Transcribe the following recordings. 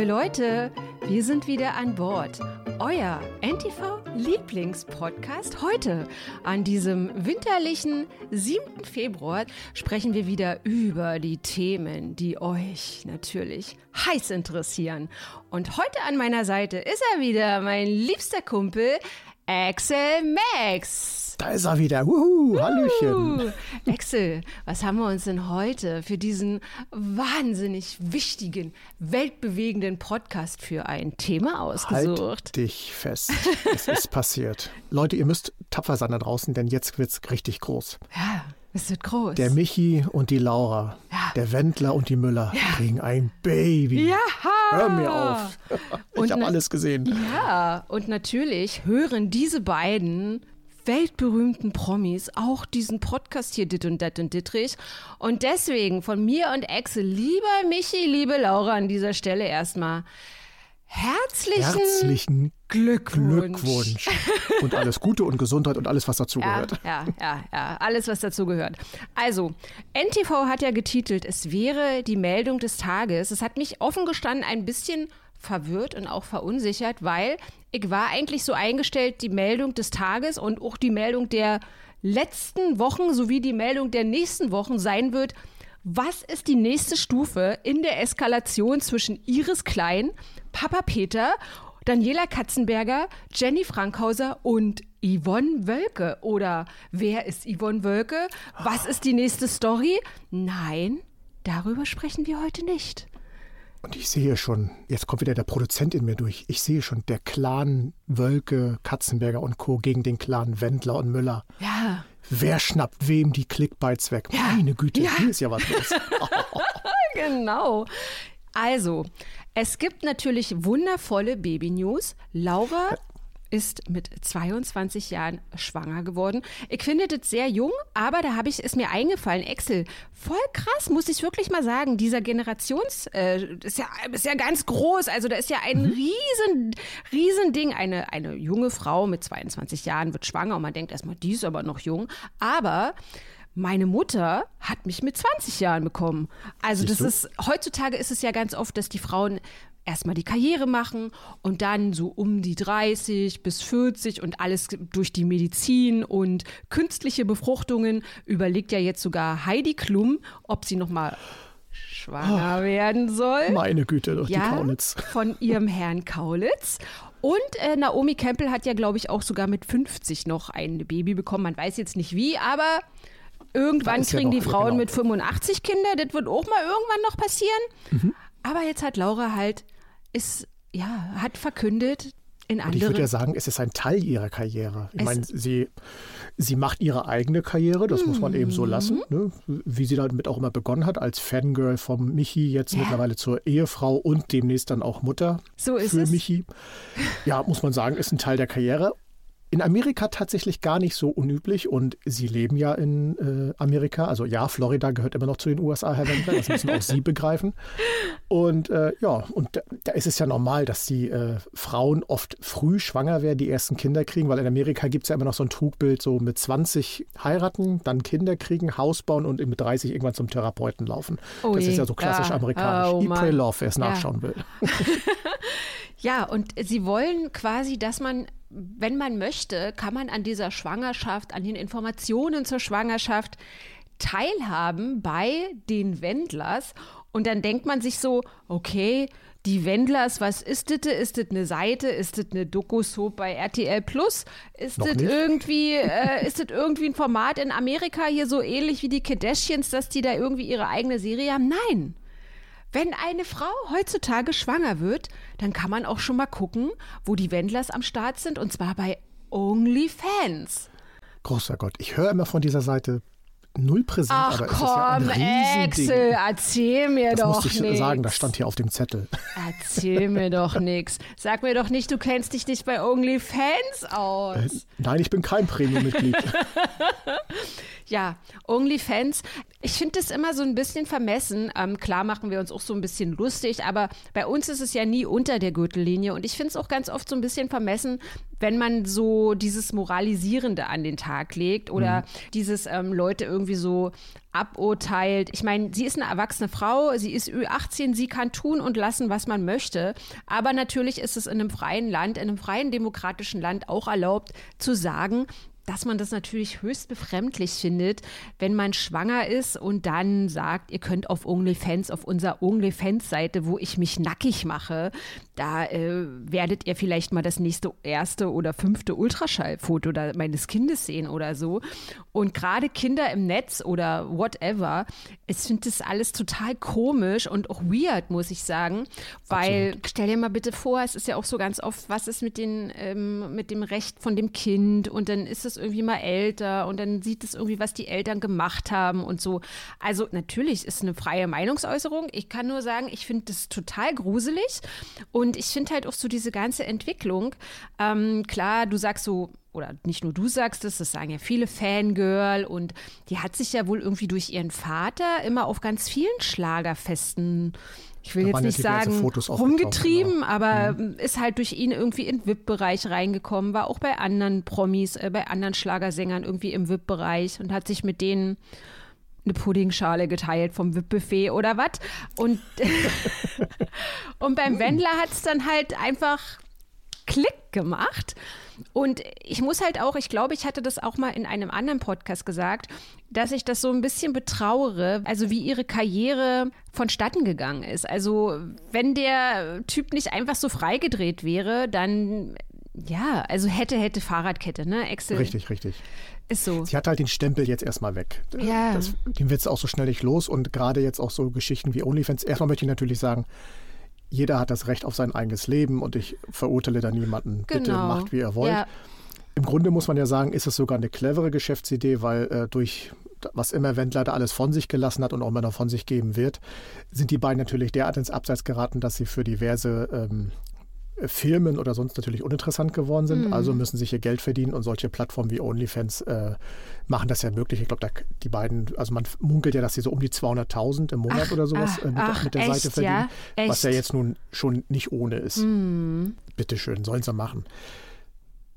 Liebe Leute, wir sind wieder an Bord. Euer NTV Lieblingspodcast. Heute, an diesem winterlichen 7. Februar, sprechen wir wieder über die Themen, die euch natürlich heiß interessieren. Und heute an meiner Seite ist er wieder, mein liebster Kumpel, Axel Max. Da ist er wieder. Wuhu, Hallöchen. Axel, was haben wir uns denn heute für diesen wahnsinnig wichtigen, weltbewegenden Podcast für ein Thema ausgesucht? Halt dich fest. es ist passiert. Leute, ihr müsst tapfer sein da draußen, denn jetzt wird's richtig groß. Ja, es wird groß. Der Michi und die Laura, Ja. der Wendler und die Müller Ja. kriegen ein Baby. ja! Hör mir auf. Ich habe alles gesehen. Ja, und natürlich hören diese beiden weltberühmten Promis auch diesen Podcast hier, Dit und Dat und Dittrich. Und deswegen von mir und Axel, lieber Michi, liebe Laura, an dieser Stelle erstmal herzlichen, Herzlichen Glückwunsch. Glückwunsch. Und alles Gute und Gesundheit und alles, was Ja, dazugehört. ja, ja, ja, alles, was dazu gehört. Also, NTV hat ja getitelt, es wäre die Meldung des Tages. Es hat mich offen gestanden ein bisschen verwirrt und auch verunsichert, weil ich war eigentlich so eingestellt, die Meldung des Tages und auch die Meldung der letzten Wochen sowie die Meldung der nächsten Wochen sein wird, was ist die nächste Stufe in der Eskalation zwischen Iris Klein, Papa Peter, Daniela Katzenberger, Jenny Frankhauser und Yvonne Wölke? Oder wer ist Yvonne Wölke? Was ist die nächste Story? Nein, darüber sprechen wir heute nicht. Und ich sehe schon, jetzt kommt wieder der Produzent in mir durch. Ich sehe schon, der Clan Wölke, Katzenberger und Co. gegen den Clan Wendler und Müller. Ja, Wer schnappt wem die Clickbites weg? Meine Güte, Ja. hier ist ja was los. genau. Also, es gibt natürlich wundervolle Baby-News. Laura ist mit 22 Jahren schwanger geworden. Ich finde das sehr jung, aber da habe ich es mir eingefallen. Excel, voll krass, muss ich wirklich mal sagen. Dieser Generations, äh, ist ja, ist ja ganz groß. Also da ist ja ein riesen, riesen Ding. Eine, eine junge Frau mit 22 Jahren wird schwanger und man denkt erstmal, die ist aber noch jung. Aber meine Mutter hat mich mit 20 Jahren bekommen. Also das Siehst du? ist, heutzutage ist es ja ganz oft, dass die Frauen erstmal die Karriere machen und dann so um die 30 bis 40 und alles durch die Medizin und künstliche Befruchtungen überlegt ja jetzt sogar Heidi Klum, ob sie noch mal schwanger werden soll Meine Güte, doch die ja, Kaulitz. von ihrem Herrn Kaulitz. Und äh, Naomi Campbell hat ja, glaube ich, auch sogar mit 50 noch ein Baby bekommen. Man weiß jetzt nicht wie, aber irgendwann Weiß ja kriegen noch, die ja, Frauen genau. mit 85 Kinder. Das wird auch mal irgendwann noch passieren. Mhm. Aber jetzt hat Laura halt, ist, ja, hat verkündet in Und ich würde anderen. ja sagen, es ist ein Teil ihrer Karriere. Ich Es- meine, sie, sie macht ihre eigene Karriere, das muss man eben so Mhm. lassen. Ne? Wie sie damit auch immer begonnen hat, als Fangirl vom Michi, jetzt Ja. mittlerweile zur Ehefrau und demnächst dann auch Mutter So ist für es. Michi. Ja, muss man sagen, ist ein Teil der Karriere. In Amerika tatsächlich gar nicht so unüblich und Sie leben ja in äh, Amerika. Also ja, Florida gehört immer noch zu den USA, Herr Wendler, das müssen auch Sie begreifen. Und äh, ja, und da, da ist es ja normal, dass die äh, Frauen oft früh schwanger werden, die ersten Kinder kriegen, weil in Amerika gibt es ja immer noch so ein Trugbild, so mit 20 heiraten, dann Kinder kriegen, Haus bauen und mit 30 irgendwann zum Therapeuten laufen. Oh das je. ist ja so klassisch Ja. amerikanisch. Oh Eat, pray, love, wer es Ja. nachschauen will. Ja, und sie wollen quasi, dass man, wenn man möchte, kann man an dieser Schwangerschaft, an den Informationen zur Schwangerschaft teilhaben bei den Wendlers. Und dann denkt man sich so, okay, die Wendlers, was ist das? Ist das eine Seite? Ist das eine Doku-Soap bei RTL Plus? Ist Noch das nicht. irgendwie, äh, ist das irgendwie ein Format in Amerika hier so ähnlich wie die Kardashians, dass die da irgendwie ihre eigene Serie haben? Nein. Wenn eine Frau heutzutage schwanger wird, dann kann man auch schon mal gucken, wo die Wendlers am Start sind, und zwar bei OnlyFans. Großer Gott, ich höre immer von dieser Seite null präsent, Ach aber es ist ja komm. Axel, erzähl mir das doch musste ich nix. sagen, das stand hier auf dem Zettel. Erzähl mir doch nix. Sag mir doch nicht, du kennst dich nicht bei OnlyFans aus. Äh, Nein, ich bin kein Premium-Mitglied. Ja, OnlyFans. Ich finde das immer so ein bisschen vermessen. Ähm, klar machen wir uns auch so ein bisschen lustig, aber bei uns ist es ja nie unter der Gürtellinie. Und ich finde es auch ganz oft so ein bisschen vermessen, wenn man so dieses Moralisierende an den Tag legt oder mhm. dieses ähm, Leute irgendwie so aburteilt. Ich meine, sie ist eine erwachsene Frau, sie ist Ü18, sie kann tun und lassen, was man möchte. Aber natürlich ist es in einem freien Land, in einem freien demokratischen Land auch erlaubt zu sagen, dass man das natürlich höchst befremdlich findet, wenn man schwanger ist und dann sagt, ihr könnt auf OnlyFans, auf unserer OnlyFans-Seite, wo ich mich nackig mache, da äh, werdet ihr vielleicht mal das nächste erste oder fünfte Ultraschallfoto meines Kindes sehen oder so. Und gerade Kinder im Netz oder whatever, ich finde das alles total komisch und auch weird, muss ich sagen. Weil, Absolut. stell dir mal bitte vor, es ist ja auch so ganz oft, was ist mit, den, ähm, mit dem Recht von dem Kind und dann ist es irgendwie mal älter und dann sieht es irgendwie, was die Eltern gemacht haben und so. Also natürlich ist eine freie Meinungsäußerung. Ich kann nur sagen, ich finde das total gruselig und ich finde halt auch so diese ganze Entwicklung. Ähm, klar, du sagst so, oder nicht nur du sagst es, das sagen ja viele Fangirl und die hat sich ja wohl irgendwie durch ihren Vater immer auf ganz vielen Schlagerfesten ich will jetzt nicht sagen, rumgetrieben, genau. aber mhm. ist halt durch ihn irgendwie in den VIP-Bereich reingekommen, war auch bei anderen Promis, äh, bei anderen Schlagersängern irgendwie im VIP-Bereich und hat sich mit denen eine Puddingschale geteilt vom VIP-Buffet oder was. Und, und beim Wendler hat es dann halt einfach Klick gemacht. Und ich muss halt auch, ich glaube, ich hatte das auch mal in einem anderen Podcast gesagt, dass ich das so ein bisschen betrauere, also wie ihre Karriere vonstatten gegangen ist. Also wenn der Typ nicht einfach so freigedreht wäre, dann ja, also hätte, hätte Fahrradkette, ne? Excel. Richtig, richtig. Ist so. Sie hat halt den Stempel jetzt erstmal weg. Ja. Das, den wird es auch so schnell nicht los und gerade jetzt auch so Geschichten wie OnlyFans. Erstmal möchte ich natürlich sagen, jeder hat das Recht auf sein eigenes Leben und ich verurteile da niemanden. Genau. Bitte macht, wie ihr wollt. Ja. Im Grunde muss man ja sagen, ist es sogar eine clevere Geschäftsidee, weil äh, durch was immer Wendler da alles von sich gelassen hat und auch immer noch von sich geben wird, sind die beiden natürlich derart ins Abseits geraten, dass sie für diverse ähm, Filmen oder sonst natürlich uninteressant geworden sind. Mhm. Also müssen sich ihr Geld verdienen und solche Plattformen wie OnlyFans äh, machen das ja möglich. Ich glaube, die beiden, also man munkelt ja, dass sie so um die 200.000 im Monat ach, oder sowas ach, äh, mit, ach, mit, der echt, Seite verdienen, ja? was ja jetzt nun schon nicht ohne ist. Mhm. Bitteschön, sollen sie machen.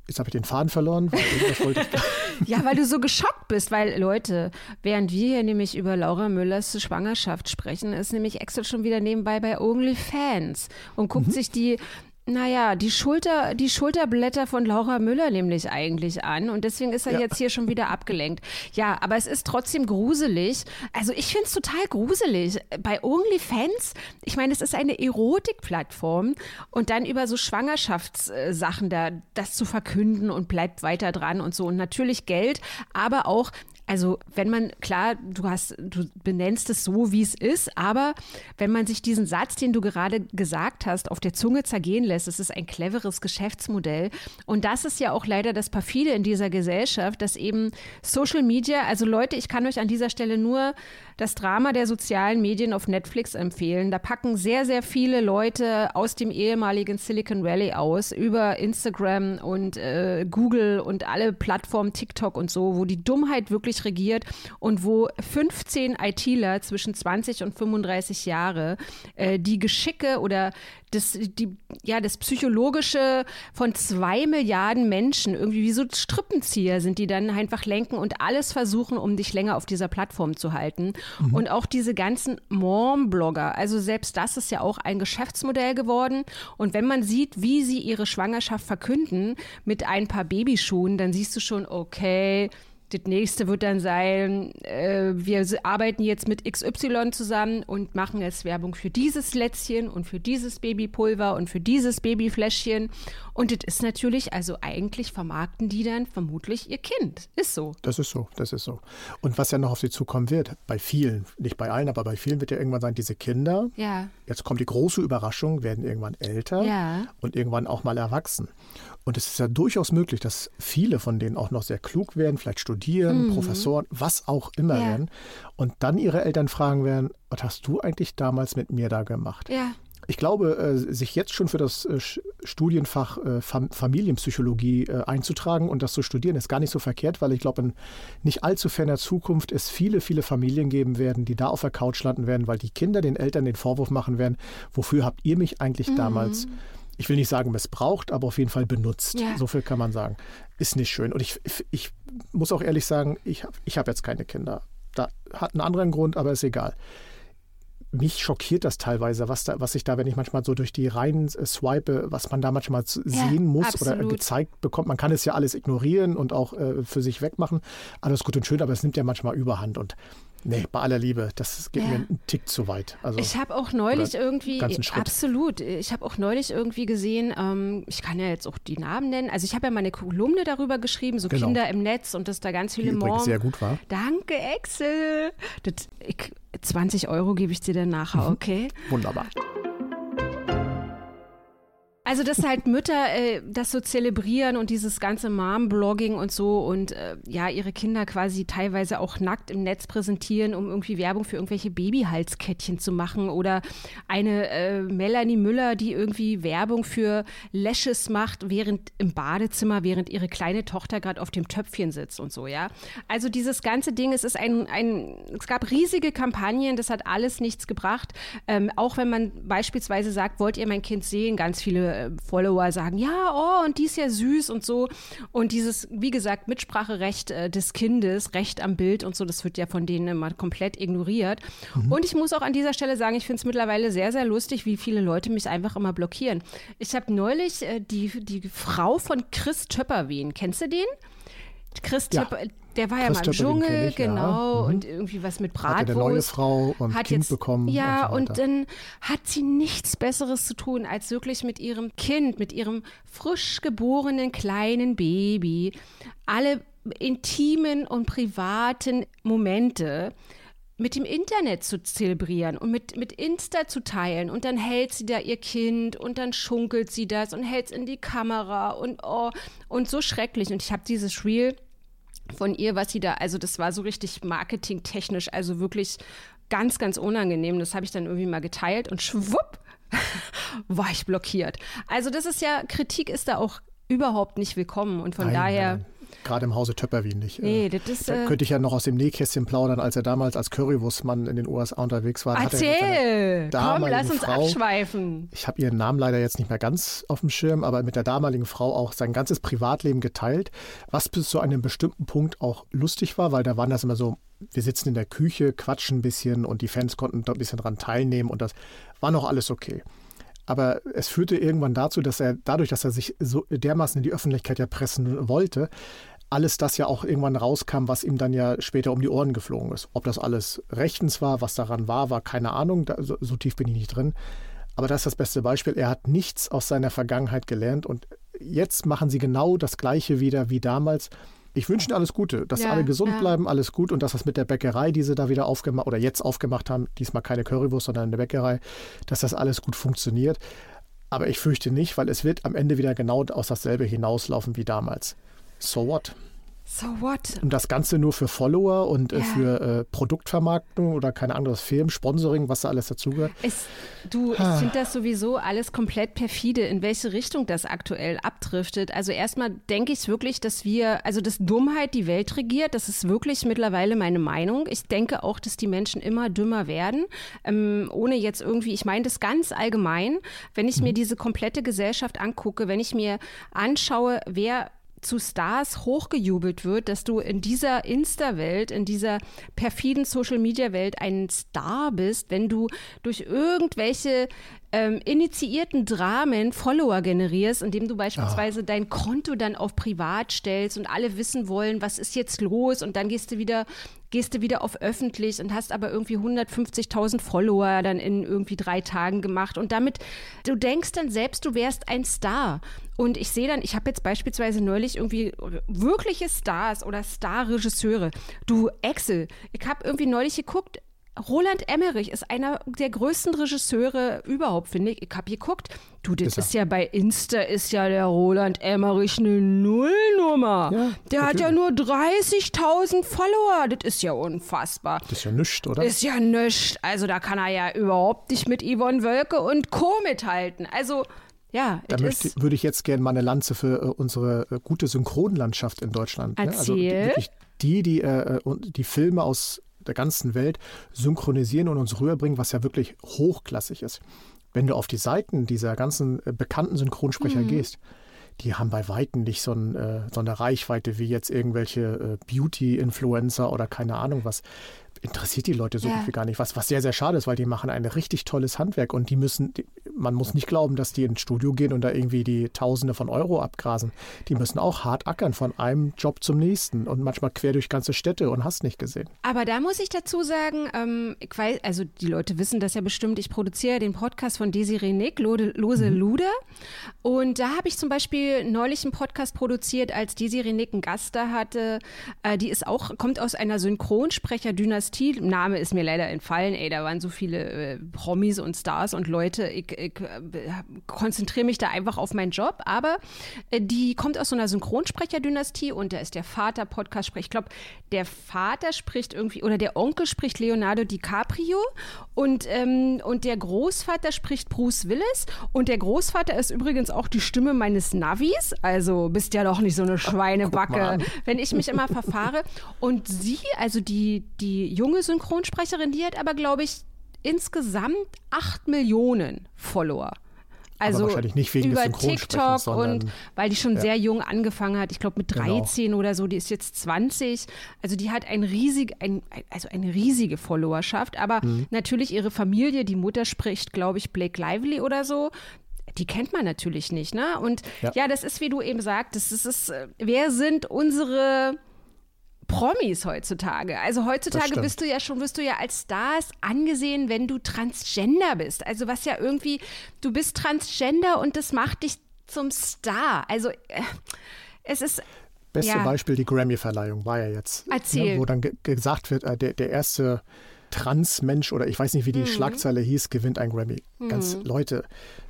Jetzt habe ich den Faden verloren. Weil ja, weil du so geschockt bist, weil Leute, während wir hier nämlich über Laura Müllers Schwangerschaft sprechen, ist nämlich Excel schon wieder nebenbei bei OnlyFans und guckt mhm. sich die naja, die Schulter, die Schulterblätter von Laura Müller nämlich eigentlich an und deswegen ist er ja. jetzt hier schon wieder abgelenkt. Ja, aber es ist trotzdem gruselig. Also ich finde es total gruselig. Bei OnlyFans, ich meine, es ist eine Erotikplattform und dann über so Schwangerschaftssachen da das zu verkünden und bleibt weiter dran und so und natürlich Geld, aber auch also wenn man, klar, du hast, du benennst es so, wie es ist, aber wenn man sich diesen Satz, den du gerade gesagt hast, auf der Zunge zergehen lässt, es ist ein cleveres Geschäftsmodell. Und das ist ja auch leider das Perfide in dieser Gesellschaft, dass eben Social Media, also Leute, ich kann euch an dieser Stelle nur das Drama der sozialen Medien auf Netflix empfehlen. Da packen sehr, sehr viele Leute aus dem ehemaligen Silicon Valley aus, über Instagram und äh, Google und alle Plattformen, TikTok und so, wo die Dummheit wirklich regiert und wo 15 ITler zwischen 20 und 35 Jahre äh, die Geschicke oder das, die, ja, das Psychologische von zwei Milliarden Menschen, irgendwie wie so Strippenzieher sind, die dann einfach lenken und alles versuchen, um dich länger auf dieser Plattform zu halten. Mhm. Und auch diese ganzen Mom-Blogger, also selbst das ist ja auch ein Geschäftsmodell geworden. Und wenn man sieht, wie sie ihre Schwangerschaft verkünden mit ein paar Babyschuhen, dann siehst du schon, okay, das nächste wird dann sein, äh, wir arbeiten jetzt mit XY zusammen und machen jetzt Werbung für dieses Lätzchen und für dieses Babypulver und für dieses Babyfläschchen. Und das ist natürlich, also eigentlich vermarkten die dann vermutlich ihr Kind. Ist so. Das ist so, das ist so. Und was ja noch auf sie zukommen wird, bei vielen, nicht bei allen, aber bei vielen wird ja irgendwann sein, diese Kinder, ja. jetzt kommt die große Überraschung, werden irgendwann älter ja. und irgendwann auch mal erwachsen. Und es ist ja durchaus möglich, dass viele von denen auch noch sehr klug werden, vielleicht studieren, mhm. Professoren, was auch immer ja. werden. Und dann ihre Eltern fragen werden, was hast du eigentlich damals mit mir da gemacht? Ja. Ich glaube, äh, sich jetzt schon für das äh, Studienfach äh, Familienpsychologie einzutragen und das zu studieren, ist gar nicht so verkehrt, weil ich glaube, in nicht allzu ferner Zukunft es viele, viele Familien geben werden, die da auf der Couch landen werden, weil die Kinder den Eltern den Vorwurf machen werden, wofür habt ihr mich eigentlich mhm. damals ich will nicht sagen missbraucht, aber auf jeden Fall benutzt. Ja. So viel kann man sagen. Ist nicht schön. Und ich, ich muss auch ehrlich sagen, ich habe ich hab jetzt keine Kinder. Da hat einen anderen Grund, aber ist egal mich schockiert das teilweise, was, da, was ich da, wenn ich manchmal so durch die Reihen äh, swipe, was man da manchmal sehen ja, muss absolut. oder gezeigt bekommt. Man kann es ja alles ignorieren und auch äh, für sich wegmachen. Alles gut und schön, aber es nimmt ja manchmal Überhand. Und Nee, bei aller Liebe, das geht ja. mir einen Tick zu weit. Also, ich habe auch neulich irgendwie, absolut, ich habe auch neulich irgendwie gesehen, ähm, ich kann ja jetzt auch die Namen nennen, also ich habe ja meine Kolumne darüber geschrieben, so genau. Kinder im Netz und dass da ganz viele die sehr gut war. Danke, Excel. Das, ich, 20 Euro gebe ich dir dann nachher, mhm. okay? Wunderbar. Also, dass halt Mütter äh, das so zelebrieren und dieses ganze Mom-Blogging und so und äh, ja, ihre Kinder quasi teilweise auch nackt im Netz präsentieren, um irgendwie Werbung für irgendwelche Babyhalskettchen zu machen oder eine äh, Melanie Müller, die irgendwie Werbung für Lashes macht, während im Badezimmer, während ihre kleine Tochter gerade auf dem Töpfchen sitzt und so, ja. Also dieses ganze Ding, es ist ein, ein es gab riesige Kampagnen, das hat alles nichts gebracht. Ähm, auch wenn man beispielsweise sagt, wollt ihr mein Kind sehen, ganz viele äh, Follower sagen, ja, oh, und die ist ja süß und so. Und dieses, wie gesagt, Mitspracherecht äh, des Kindes, Recht am Bild und so, das wird ja von denen immer komplett ignoriert. Mhm. Und ich muss auch an dieser Stelle sagen, ich finde es mittlerweile sehr, sehr lustig, wie viele Leute mich einfach immer blockieren. Ich habe neulich äh, die, die Frau von Chris Töpperwien, kennst du den? Chris ja. Töpper, der war ja mal im Dschungel, ich, genau, ja. mhm. und irgendwie was mit Bratwurst. Hatte eine neue Frau und hat Kind jetzt, bekommen. Ja, und, so und, dann hat sie nichts Besseres zu tun, als wirklich mit ihrem Kind, mit ihrem frisch geborenen kleinen Baby, alle intimen und privaten Momente mit dem Internet zu zelebrieren und mit, mit Insta zu teilen. Und dann hält sie da ihr Kind und dann schunkelt sie das und hält es in die Kamera und oh, und so schrecklich. Und ich habe dieses Reel von ihr, was sie da, also das war so richtig marketingtechnisch, also wirklich ganz, ganz unangenehm. Das habe ich dann irgendwie mal geteilt und schwupp war ich blockiert. Also das ist ja, Kritik ist da auch überhaupt nicht willkommen und von nein, daher. Nein. Gerade im Hause Töpperwien nicht. Nee, das ist, da könnte ich ja noch aus dem Nähkästchen plaudern, als er damals als Currywurstmann in den USA unterwegs war. Erzähl! Komm, lass uns Frau, abschweifen. Ich habe ihren Namen leider jetzt nicht mehr ganz auf dem Schirm, aber mit der damaligen Frau auch sein ganzes Privatleben geteilt, was bis zu einem bestimmten Punkt auch lustig war, weil da waren das immer so wir sitzen in der Küche, quatschen ein bisschen und die Fans konnten ein bisschen dran teilnehmen und das war noch alles okay. Aber es führte irgendwann dazu, dass er dadurch, dass er sich so dermaßen in die Öffentlichkeit ja pressen wollte, alles das ja auch irgendwann rauskam, was ihm dann ja später um die Ohren geflogen ist. Ob das alles rechtens war, was daran war, war keine Ahnung. Da, so, so tief bin ich nicht drin. Aber das ist das beste Beispiel. Er hat nichts aus seiner Vergangenheit gelernt und jetzt machen sie genau das Gleiche wieder wie damals. Ich wünsche Ihnen alles Gute, dass ja, alle gesund ja. bleiben, alles gut und dass das mit der Bäckerei, die sie da wieder aufgemacht oder jetzt aufgemacht haben, diesmal keine Currywurst, sondern eine Bäckerei, dass das alles gut funktioniert. Aber ich fürchte nicht, weil es wird am Ende wieder genau aus dasselbe hinauslaufen wie damals. So what? So what? Und das Ganze nur für Follower und ja. für äh, Produktvermarktung oder kein anderes Film, Sponsoring, was da alles dazugehört. Du, ich ah. finde das sowieso alles komplett perfide, in welche Richtung das aktuell abdriftet. Also erstmal denke ich wirklich, dass wir, also dass Dummheit die Welt regiert, das ist wirklich mittlerweile meine Meinung. Ich denke auch, dass die Menschen immer dümmer werden, ähm, ohne jetzt irgendwie, ich meine das ganz allgemein, wenn ich mhm. mir diese komplette Gesellschaft angucke, wenn ich mir anschaue, wer zu Stars hochgejubelt wird, dass du in dieser Insta-Welt, in dieser perfiden Social-Media-Welt ein Star bist, wenn du durch irgendwelche ähm, initiierten Dramen Follower generierst, indem du beispielsweise oh. dein Konto dann auf privat stellst und alle wissen wollen, was ist jetzt los und dann gehst du wieder gehst du wieder auf öffentlich und hast aber irgendwie 150.000 Follower dann in irgendwie drei Tagen gemacht und damit, du denkst dann selbst, du wärst ein Star. Und ich sehe dann, ich habe jetzt beispielsweise neulich irgendwie wirkliche Stars oder Star-Regisseure. Du, Excel, ich habe irgendwie neulich geguckt, Roland Emmerich ist einer der größten Regisseure überhaupt, finde ich. Ich habe geguckt, du, das ist, ist, ja bei Insta ist ja der Roland Emmerich eine Nullnummer. Ja, der natürlich. hat ja nur 30.000 Follower. Das ist ja unfassbar. Das ist ja nichts, oder? Ist ja nichts. Also da kann er ja überhaupt nicht mit Yvonne Wölke und Co. mithalten. Also ja, da möchte, würde ich jetzt gerne mal eine Lanze für äh, unsere äh, gute Synchronlandschaft in Deutschland. Erzähl. Ne? Also die, wirklich die, die äh, äh die Filme aus der ganzen Welt synchronisieren und uns rüberbringen, was ja wirklich hochklassig ist. wenn du auf die Seiten dieser ganzen äh, bekannten Synchronsprecher mhm. gehst, die haben bei Weitem nicht so, ein, äh, so eine Reichweite wie jetzt irgendwelche äh, Beauty-Influencer oder keine Ahnung was interessiert die Leute so ja. gar nicht. Was, was sehr, sehr schade ist, weil die machen ein richtig tolles Handwerk und die müssen, die, man muss nicht glauben, dass die ins Studio gehen und da irgendwie die Tausende von Euro abgrasen. Die müssen auch hart ackern von einem Job zum nächsten und manchmal quer durch ganze Städte und hast nicht gesehen. Aber da muss ich dazu sagen, ähm, ich weiß, also die Leute wissen das ja bestimmt, ich produziere den Podcast von Desiree Nick, Lose mhm. Luder. Und da habe ich zum Beispiel neulich einen Podcast produziert, als Desiree Nick einen Gast da hatte. Äh, die ist auch, kommt aus einer Synchronsprecher-Dynastie Name ist mir leider entfallen. Ey, da waren so viele äh, Promis und Stars und Leute. Ich, ich äh, konzentriere mich da einfach auf meinen Job. Aber äh, die kommt aus so einer Synchronsprecher-Dynastie und da ist der Vater Podcast spricht. Ich glaube, der Vater spricht irgendwie oder der Onkel spricht Leonardo DiCaprio und, ähm, und der Großvater spricht Bruce Willis und der Großvater ist übrigens auch die Stimme meines Navis. Also bist ja doch nicht so eine Schweinebacke, wenn ich mich immer verfahre. Und sie, also die, die junge Synchronsprecherin, die hat aber, glaube ich, insgesamt 8 Millionen Follower. Also aber wahrscheinlich nicht wegen über TikTok und weil die schon ja. sehr jung angefangen hat. Ich glaube mit 13 genau. oder so, die ist jetzt 20. Also die hat ein riesig, ein, also eine riesige Followerschaft. Aber mhm. natürlich ihre Familie, die Mutter spricht, glaube ich, Blake Lively oder so die kennt man natürlich nicht, ne? Und ja. ja, das ist, wie du eben sagtest, das ist, äh, wer sind unsere Promis heutzutage. Also heutzutage bist du ja schon, wirst du ja als Stars angesehen, wenn du Transgender bist. Also was ja irgendwie, du bist Transgender und das macht dich zum Star. Also äh, es ist. Beste ja. Beispiel die Grammy-Verleihung war ja jetzt. Ne, Erzähl. Ne, wo dann ge gesagt wird, äh, der, der erste Trans-Mensch oder ich weiß nicht, wie die mhm. Schlagzeile hieß, gewinnt ein Grammy. Mhm. Ganz Leute,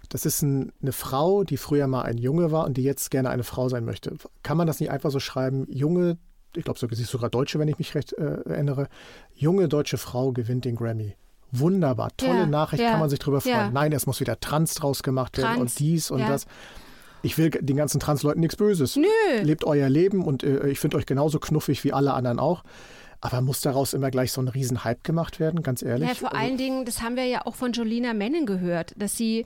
das ist ein, eine Frau, die früher mal ein Junge war und die jetzt gerne eine Frau sein möchte. Kann man das nicht einfach so schreiben? Junge ich glaube, sie ist sogar Deutsche, wenn ich mich recht äh, erinnere. Junge deutsche Frau gewinnt den Grammy. Wunderbar, tolle ja, Nachricht, ja, kann man sich drüber freuen. Ja. Nein, es muss wieder Trans draus gemacht werden und dies und das. Ich will den ganzen Trans-Leuten nichts Böses. Nö. Lebt euer Leben und äh, ich finde euch genauso knuffig wie alle anderen auch. Aber muss daraus immer gleich so ein Riesenhype gemacht werden, ganz ehrlich? Ja, vor allen Dingen, das haben wir ja auch von Jolina Mennen gehört, dass sie,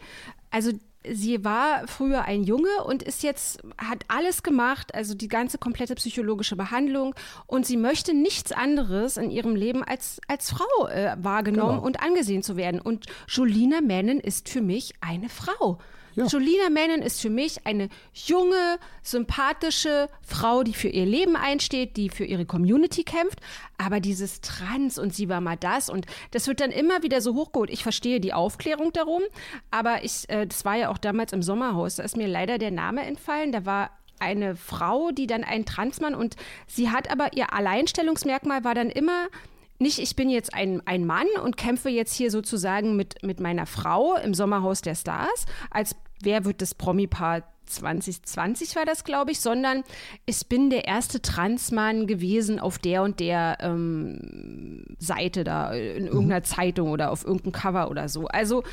also sie war früher ein Junge und ist jetzt, hat alles gemacht, also die ganze komplette psychologische Behandlung und sie möchte nichts anderes in ihrem Leben als, als Frau äh, wahrgenommen genau. und angesehen zu werden. Und Jolina Mennen ist für mich eine Frau. Ja. Jolina Menon ist für mich eine junge, sympathische Frau, die für ihr Leben einsteht, die für ihre Community kämpft. Aber dieses Trans und sie war mal das und das wird dann immer wieder so hochgeholt. Ich verstehe die Aufklärung darum, aber ich, äh, das war ja auch damals im Sommerhaus, da ist mir leider der Name entfallen. Da war eine Frau, die dann ein Transmann und sie hat aber ihr Alleinstellungsmerkmal war dann immer nicht, ich bin jetzt ein, ein Mann und kämpfe jetzt hier sozusagen mit, mit meiner Frau im Sommerhaus der Stars als wer wird das Promi-Paar 2020 war das, glaube ich, sondern ich bin der erste Transmann gewesen auf der und der ähm, Seite da, in mhm. irgendeiner mhm. Zeitung oder auf irgendeinem Cover oder so. Also,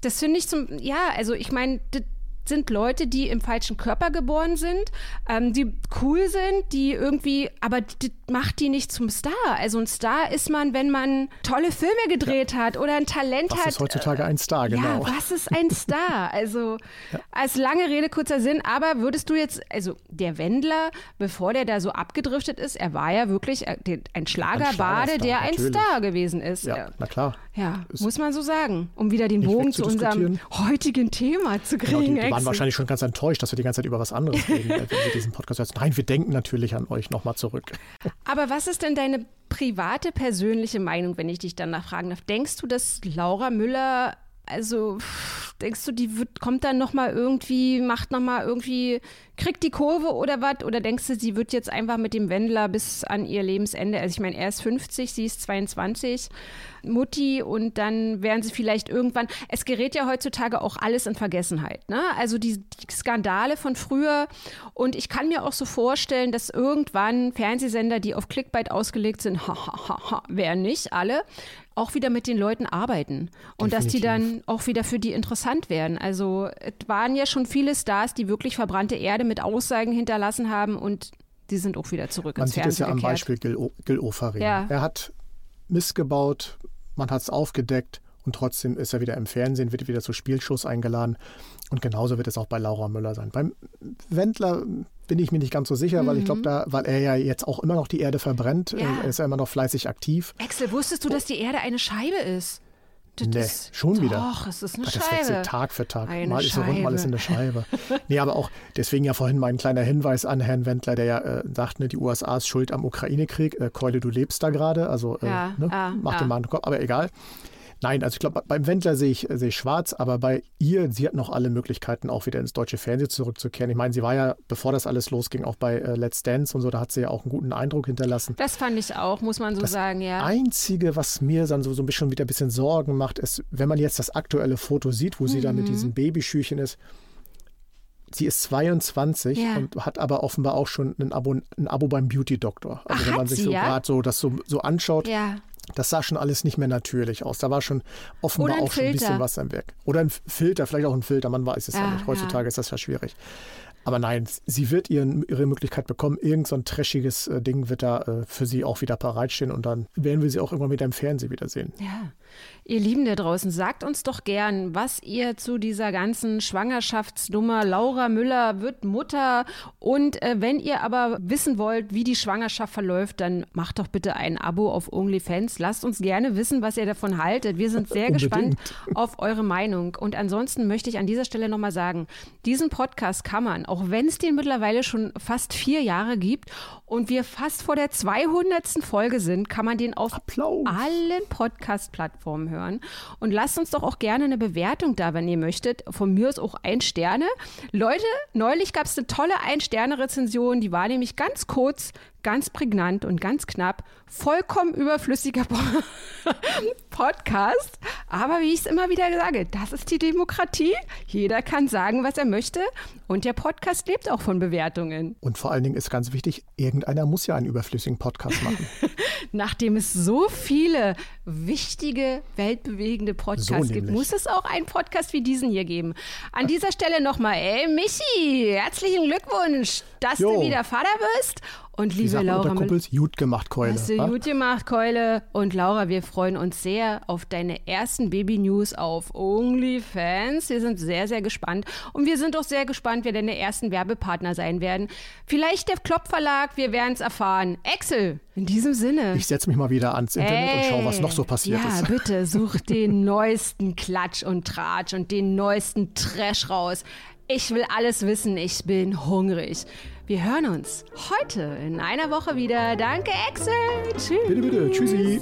das finde ich zum, ja, also ich meine, sind Leute, die im falschen Körper geboren sind, ähm, die cool sind, die irgendwie, aber das macht die nicht zum Star. Also ein Star ist man, wenn man tolle Filme gedreht ja. hat oder ein Talent was hat. Was ist heutzutage ein Star, genau. Ja, was ist ein Star? Also ja. als lange Rede, kurzer Sinn, aber würdest du jetzt, also der Wendler, bevor der da so abgedriftet ist, er war ja wirklich äh, ein Schlagerbade, der ein Star gewesen ist. Ja, na klar. Ja, ist muss man so sagen, um wieder den Bogen zu unserem heutigen Thema zu kriegen. Genau, die, waren wahrscheinlich schon ganz enttäuscht, dass wir die ganze Zeit über was anderes reden, wenn wir diesen Podcast hören. Nein, wir denken natürlich an euch nochmal zurück. Aber was ist denn deine private, persönliche Meinung, wenn ich dich danach fragen darf? Denkst du, dass Laura Müller also denkst du, die wird, kommt dann noch mal irgendwie, macht noch mal irgendwie, kriegt die Kurve oder was? Oder denkst du, sie wird jetzt einfach mit dem Wendler bis an ihr Lebensende, also ich meine, er ist 50, sie ist 22, Mutti und dann werden sie vielleicht irgendwann, es gerät ja heutzutage auch alles in Vergessenheit, ne? Also die, die Skandale von früher und ich kann mir auch so vorstellen, dass irgendwann Fernsehsender, die auf Clickbait ausgelegt sind, ha, ha, ha, ha, wer nicht, alle, auch wieder mit den Leuten arbeiten und Definitiv. dass die dann auch wieder für die interessant werden. Also es waren ja schon viele Stars, die wirklich verbrannte Erde mit Aussagen hinterlassen haben und die sind auch wieder zurück man ins sieht es ja am Beispiel Gil, Gil Ofarim. Ja. Er hat missgebaut, man hat es aufgedeckt und trotzdem ist er wieder im Fernsehen, wird wieder zu Spielshows eingeladen. Und genauso wird es auch bei Laura Müller sein. Beim Wendler bin ich mir nicht ganz so sicher, mhm. weil ich glaube, da, weil er ja jetzt auch immer noch die Erde verbrennt, ja. er ist ja immer noch fleißig aktiv. Axel, wusstest du, dass die Erde eine Scheibe ist? Das nee, schon wieder. Doch, es ist eine das Scheibe. wechselt Tag für Tag. Eine mal ist er rund, mal ist eine Scheibe. nee, aber auch deswegen ja vorhin mein kleiner Hinweis an Herrn Wendler, der ja äh, sagt, ne, die USA ist schuld am Ukraine-Krieg. Äh, Keule, du lebst da gerade, also äh, ja, ne, ah, mach ah. den mal einen Kopf, aber egal. Nein, also ich glaube, beim Wendler sehe ich, sehe ich schwarz, aber bei ihr, sie hat noch alle Möglichkeiten, auch wieder ins deutsche Fernsehen zurückzukehren. Ich meine, sie war ja, bevor das alles losging, auch bei äh, Let's Dance und so, da hat sie ja auch einen guten Eindruck hinterlassen. Das fand ich auch, muss man so das sagen, ja. Das Einzige, was mir dann so, so ein bisschen wieder ein bisschen Sorgen macht, ist, wenn man jetzt das aktuelle Foto sieht, wo mhm. sie da mit mhm. diesem Babyschüchen ist, sie ist 22 ja. und hat aber offenbar auch schon ein Abo, ein Abo beim Beauty Doktor. Also Ach, wenn man sich so ja? gerade so das so, so anschaut, ja das sah schon alles nicht mehr natürlich aus. Da war schon offenbar auch schon ein bisschen was am Werk. Oder ein Filter, vielleicht auch ein Filter, man weiß es ja, ja nicht. Heutzutage ja. ist das ja schwierig. Aber nein, sie wird ihren, ihre Möglichkeit bekommen. Irgend so ein trashiges äh, Ding wird da äh, für sie auch wieder bereitstehen und dann werden wir sie auch irgendwann wieder im Fernsehen wiedersehen. Ja. Ihr Lieben da draußen, sagt uns doch gern, was ihr zu dieser ganzen Schwangerschaftsnummer Laura Müller wird Mutter und äh, wenn ihr aber wissen wollt, wie die Schwangerschaft verläuft, dann macht doch bitte ein Abo auf OnlyFans. Lasst uns gerne wissen, was ihr davon haltet. Wir sind sehr gespannt auf eure Meinung und ansonsten möchte ich an dieser Stelle nochmal sagen, diesen Podcast kann man, auch wenn es den mittlerweile schon fast vier Jahre gibt und wir fast vor der 200. Folge sind, kann man den auf Applaus. allen Podcast-Plattformen hören. Und lasst uns doch auch gerne eine Bewertung da, wenn ihr möchtet. Von mir ist auch ein Sterne. Leute, neulich gab es eine tolle Ein-Sterne-Rezension, die war nämlich ganz kurz, ganz prägnant und ganz knapp. Vollkommen überflüssiger Podcast. Aber wie ich es immer wieder sage, das ist die Demokratie. Jeder kann sagen, was er möchte. Und der Podcast lebt auch von Bewertungen. Und vor allen Dingen ist ganz wichtig, irgendeiner muss ja einen überflüssigen Podcast machen. Nachdem es so viele wichtige, weltbewegende Podcasts so gibt, muss es auch einen Podcast wie diesen hier geben. An dieser Stelle nochmal, ey, Michi, herzlichen Glückwunsch, dass jo. du wieder Vater bist. Und liebe Laura, Kumpels, gut gemacht, Keule. Hast du gut gemacht, Keule. Und Laura, wir freuen uns sehr auf deine ersten Baby-News auf OnlyFans. Wir sind sehr, sehr gespannt. Und wir sind auch sehr gespannt, wer deine ersten Werbepartner sein werden. Vielleicht der Klopp Verlag, wir werden es erfahren. Excel, in diesem Sinne. Ich setze mich mal wieder ans Internet Ey, und schaue, was noch so passiert ja, ist. Ja, bitte, such den neuesten Klatsch und Tratsch und den neuesten Trash raus. Ich will alles wissen, ich bin hungrig. Wir hören uns heute in einer Woche wieder. Danke, Axel. Tschüss. Bitte, bitte. Tschüssi.